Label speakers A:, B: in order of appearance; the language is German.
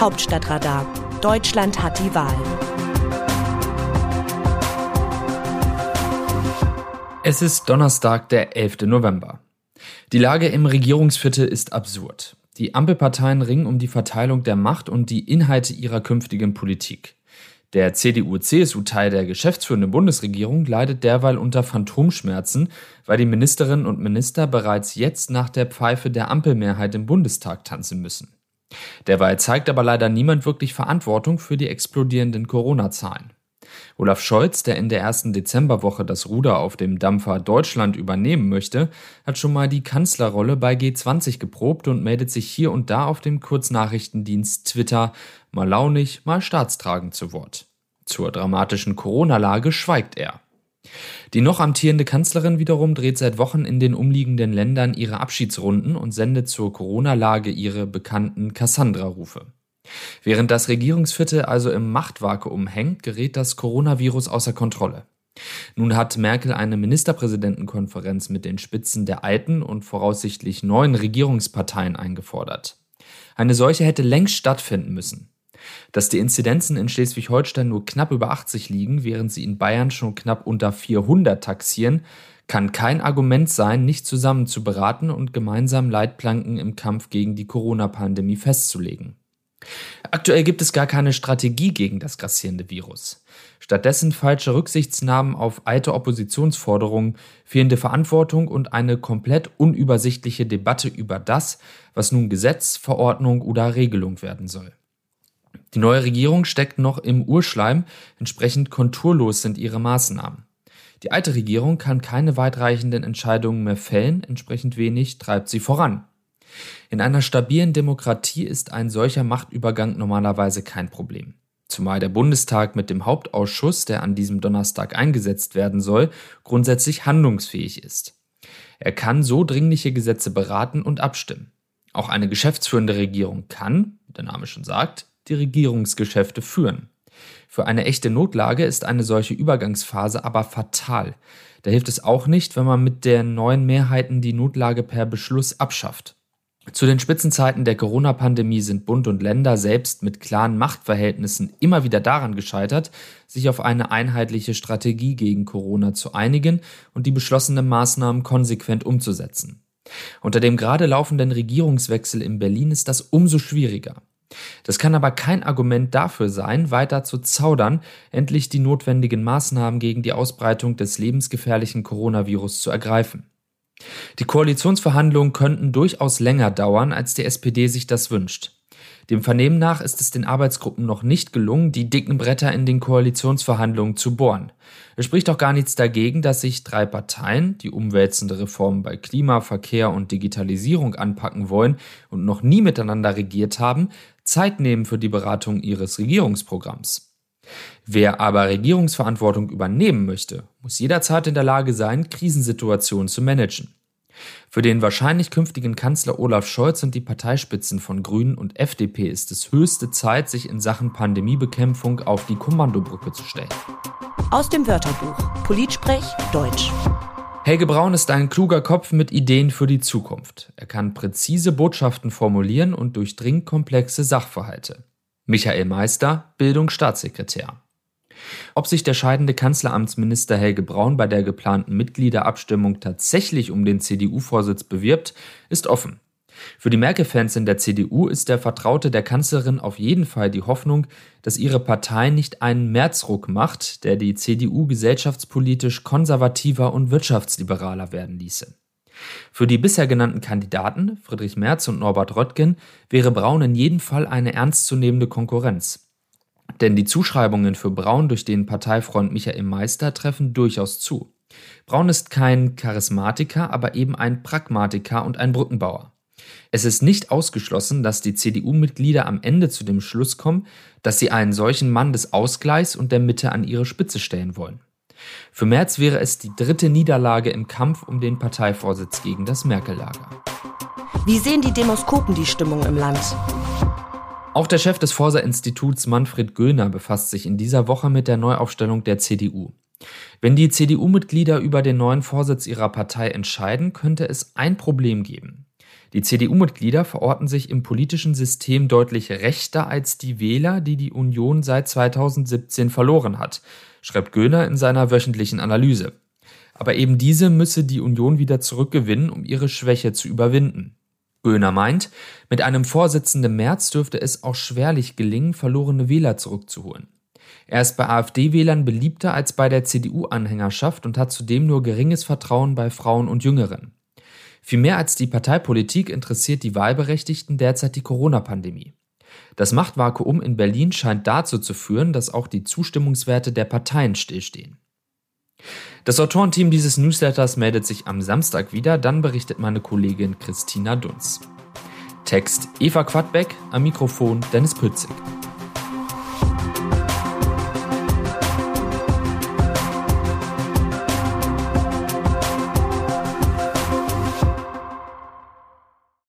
A: Hauptstadtradar. Deutschland hat die Wahl.
B: Es ist Donnerstag, der 11. November. Die Lage im Regierungsviertel ist absurd. Die Ampelparteien ringen um die Verteilung der Macht und die Inhalte ihrer künftigen Politik. Der CDU-CSU-Teil der geschäftsführenden Bundesregierung leidet derweil unter Phantomschmerzen, weil die Ministerinnen und Minister bereits jetzt nach der Pfeife der Ampelmehrheit im Bundestag tanzen müssen. Derweil zeigt aber leider niemand wirklich Verantwortung für die explodierenden Corona-Zahlen. Olaf Scholz, der in der ersten Dezemberwoche das Ruder auf dem Dampfer Deutschland übernehmen möchte, hat schon mal die Kanzlerrolle bei G20 geprobt und meldet sich hier und da auf dem Kurznachrichtendienst Twitter mal launig, mal staatstragend zu Wort. Zur dramatischen Corona-Lage schweigt er. Die noch amtierende Kanzlerin wiederum dreht seit Wochen in den umliegenden Ländern ihre Abschiedsrunden und sendet zur Corona-Lage ihre bekannten Cassandra-Rufe. Während das Regierungsviertel also im Machtvakuum hängt, gerät das Coronavirus außer Kontrolle. Nun hat Merkel eine Ministerpräsidentenkonferenz mit den Spitzen der alten und voraussichtlich neuen Regierungsparteien eingefordert. Eine solche hätte längst stattfinden müssen. Dass die Inzidenzen in Schleswig-Holstein nur knapp über 80 liegen, während sie in Bayern schon knapp unter 400 taxieren, kann kein Argument sein, nicht zusammen zu beraten und gemeinsam Leitplanken im Kampf gegen die Corona-Pandemie festzulegen. Aktuell gibt es gar keine Strategie gegen das grassierende Virus. Stattdessen falsche Rücksichtsnahmen auf alte Oppositionsforderungen, fehlende Verantwortung und eine komplett unübersichtliche Debatte über das, was nun Gesetz, Verordnung oder Regelung werden soll. Die neue Regierung steckt noch im Urschleim, entsprechend konturlos sind ihre Maßnahmen. Die alte Regierung kann keine weitreichenden Entscheidungen mehr fällen, entsprechend wenig treibt sie voran. In einer stabilen Demokratie ist ein solcher Machtübergang normalerweise kein Problem. Zumal der Bundestag mit dem Hauptausschuss, der an diesem Donnerstag eingesetzt werden soll, grundsätzlich handlungsfähig ist. Er kann so dringliche Gesetze beraten und abstimmen. Auch eine geschäftsführende Regierung kann, wie der Name schon sagt, die Regierungsgeschäfte führen. Für eine echte Notlage ist eine solche Übergangsphase aber fatal. Da hilft es auch nicht, wenn man mit den neuen Mehrheiten die Notlage per Beschluss abschafft. Zu den Spitzenzeiten der Corona-Pandemie sind Bund und Länder selbst mit klaren Machtverhältnissen immer wieder daran gescheitert, sich auf eine einheitliche Strategie gegen Corona zu einigen und die beschlossenen Maßnahmen konsequent umzusetzen. Unter dem gerade laufenden Regierungswechsel in Berlin ist das umso schwieriger. Das kann aber kein Argument dafür sein, weiter zu zaudern, endlich die notwendigen Maßnahmen gegen die Ausbreitung des lebensgefährlichen Coronavirus zu ergreifen. Die Koalitionsverhandlungen könnten durchaus länger dauern, als die SPD sich das wünscht. Dem Vernehmen nach ist es den Arbeitsgruppen noch nicht gelungen, die dicken Bretter in den Koalitionsverhandlungen zu bohren. Es spricht auch gar nichts dagegen, dass sich drei Parteien, die umwälzende Reformen bei Klima, Verkehr und Digitalisierung anpacken wollen und noch nie miteinander regiert haben, Zeit nehmen für die Beratung ihres Regierungsprogramms. Wer aber Regierungsverantwortung übernehmen möchte, muss jederzeit in der Lage sein, Krisensituationen zu managen. Für den wahrscheinlich künftigen Kanzler Olaf Scholz und die Parteispitzen von Grünen und FDP ist es höchste Zeit, sich in Sachen Pandemiebekämpfung auf die Kommandobrücke zu stellen.
A: Aus dem Wörterbuch Politsprech Deutsch.
B: Helge Braun ist ein kluger Kopf mit Ideen für die Zukunft. Er kann präzise Botschaften formulieren und durchdringt komplexe Sachverhalte. Michael Meister, Bildungsstaatssekretär. Ob sich der scheidende Kanzleramtsminister Helge Braun bei der geplanten Mitgliederabstimmung tatsächlich um den CDU-Vorsitz bewirbt, ist offen. Für die Merkel-Fans in der CDU ist der Vertraute der Kanzlerin auf jeden Fall die Hoffnung, dass ihre Partei nicht einen Märzruck macht, der die CDU gesellschaftspolitisch konservativer und wirtschaftsliberaler werden ließe. Für die bisher genannten Kandidaten, Friedrich Merz und Norbert Röttgen, wäre Braun in jedem Fall eine ernstzunehmende Konkurrenz. Denn die Zuschreibungen für Braun durch den Parteifreund Michael Meister treffen durchaus zu. Braun ist kein Charismatiker, aber eben ein Pragmatiker und ein Brückenbauer. Es ist nicht ausgeschlossen, dass die CDU-Mitglieder am Ende zu dem Schluss kommen, dass sie einen solchen Mann des Ausgleichs und der Mitte an ihre Spitze stellen wollen. Für Merz wäre es die dritte Niederlage im Kampf um den Parteivorsitz gegen das Merkel-Lager.
A: Wie sehen die Demoskopen die Stimmung im Land?
B: Auch der Chef des Forsa-Instituts Manfred Göhner befasst sich in dieser Woche mit der Neuaufstellung der CDU. Wenn die CDU-Mitglieder über den neuen Vorsitz ihrer Partei entscheiden, könnte es ein Problem geben. Die CDU-Mitglieder verorten sich im politischen System deutlich rechter als die Wähler, die die Union seit 2017 verloren hat, schreibt Göhner in seiner wöchentlichen Analyse. Aber eben diese müsse die Union wieder zurückgewinnen, um ihre Schwäche zu überwinden. Göhner meint, mit einem Vorsitzenden März dürfte es auch schwerlich gelingen, verlorene Wähler zurückzuholen. Er ist bei AfD-Wählern beliebter als bei der CDU-Anhängerschaft und hat zudem nur geringes Vertrauen bei Frauen und Jüngeren. Viel mehr als die Parteipolitik interessiert die Wahlberechtigten derzeit die Corona-Pandemie. Das Machtvakuum in Berlin scheint dazu zu führen, dass auch die Zustimmungswerte der Parteien stillstehen. Das Autorenteam dieses Newsletters meldet sich am Samstag wieder, dann berichtet meine Kollegin Christina Dunz. Text Eva Quadbeck, am Mikrofon Dennis Pützig.